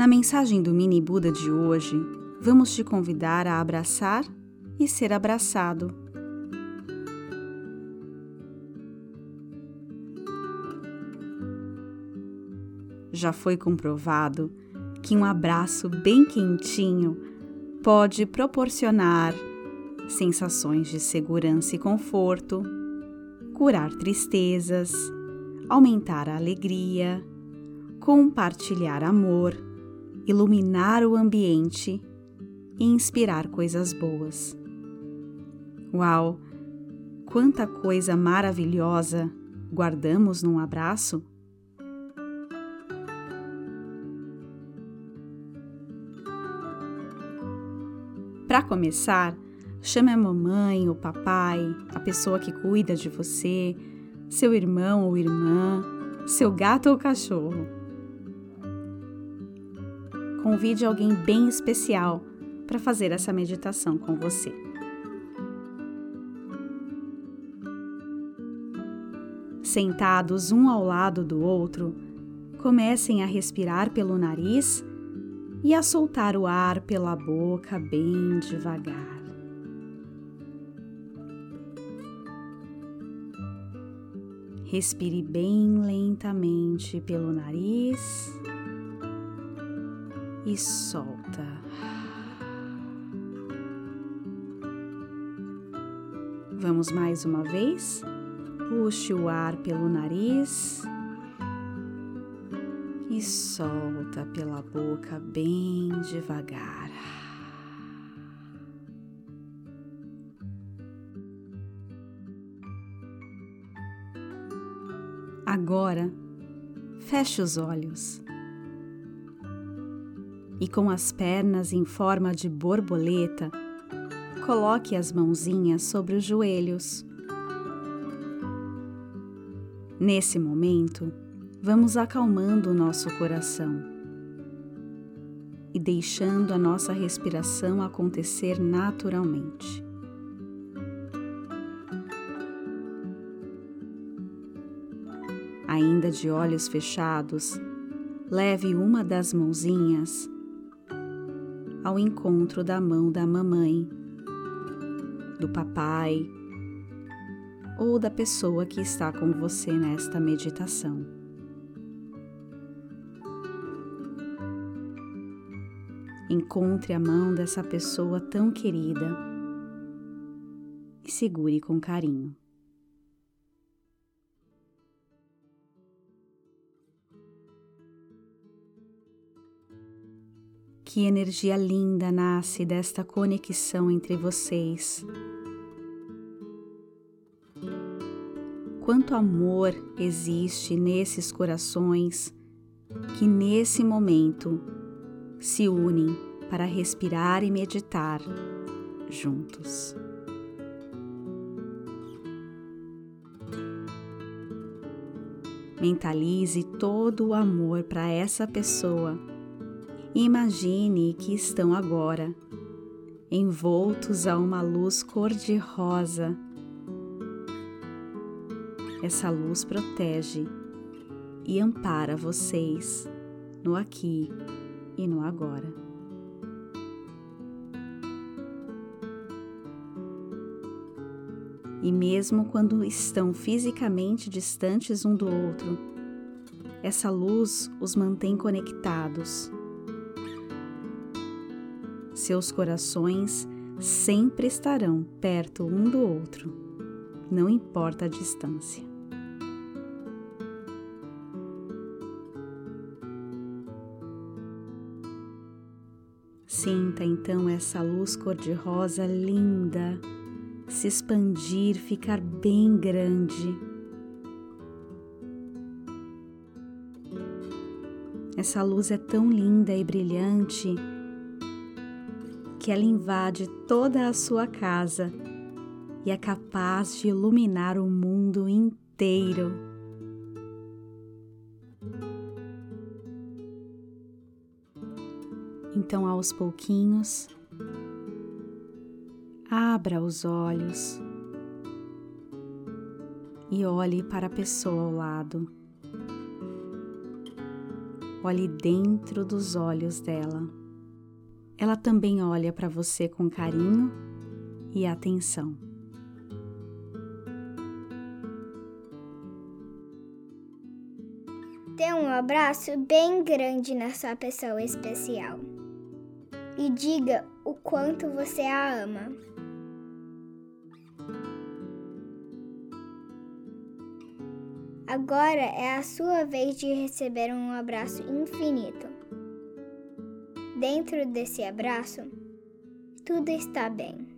Na mensagem do Mini Buda de hoje, vamos te convidar a abraçar e ser abraçado. Já foi comprovado que um abraço bem quentinho pode proporcionar sensações de segurança e conforto, curar tristezas, aumentar a alegria, compartilhar amor, iluminar o ambiente e inspirar coisas boas. Uau! Quanta coisa maravilhosa guardamos num abraço! Para começar, chame a mamãe, o papai, a pessoa que cuida de você, seu irmão ou irmã, seu gato ou cachorro. Convide alguém bem especial para fazer essa meditação com você. Sentados um ao lado do outro, comecem a respirar pelo nariz e a soltar o ar pela boca bem devagar. Respire bem lentamente pelo nariz e solta. Vamos mais uma vez. Puxe o ar pelo nariz e solta pela boca bem devagar. Agora, feche os olhos e, com as pernas em forma de borboleta, coloque as mãozinhas sobre os joelhos. Nesse momento, vamos acalmando o nosso coração e deixando a nossa respiração acontecer naturalmente. Ainda de olhos fechados, leve uma das mãozinhas ao encontro da mão da mamãe, do papai ou da pessoa que está com você nesta meditação. Encontre a mão dessa pessoa tão querida e segure com carinho. Que energia linda nasce desta conexão entre vocês. Quanto amor existe nesses corações que nesse momento se unem para respirar e meditar juntos. Mentalize todo o amor para essa pessoa e imagine que estão agora envoltos a uma luz cor-de-rosa. Essa luz protege e ampara vocês no aqui e no agora. E mesmo quando estão fisicamente distantes um do outro, essa luz os mantém conectados. Seus corações sempre estarão perto um do outro, não importa a distância. Sinta então essa luz cor-de-rosa linda se expandir, ficar bem grande. Essa luz é tão linda e brilhante que ela invade toda a sua casa e é capaz de iluminar o mundo inteiro. Então, aos pouquinhos, abra os olhos e olhe para a pessoa ao lado. Olhe dentro dos olhos dela. Ela também olha para você com carinho e atenção. Dê um abraço bem grande na sua pessoa especial e diga o quanto você a ama. Agora é a sua vez de receber um abraço infinito. Dentro desse abraço, tudo está bem.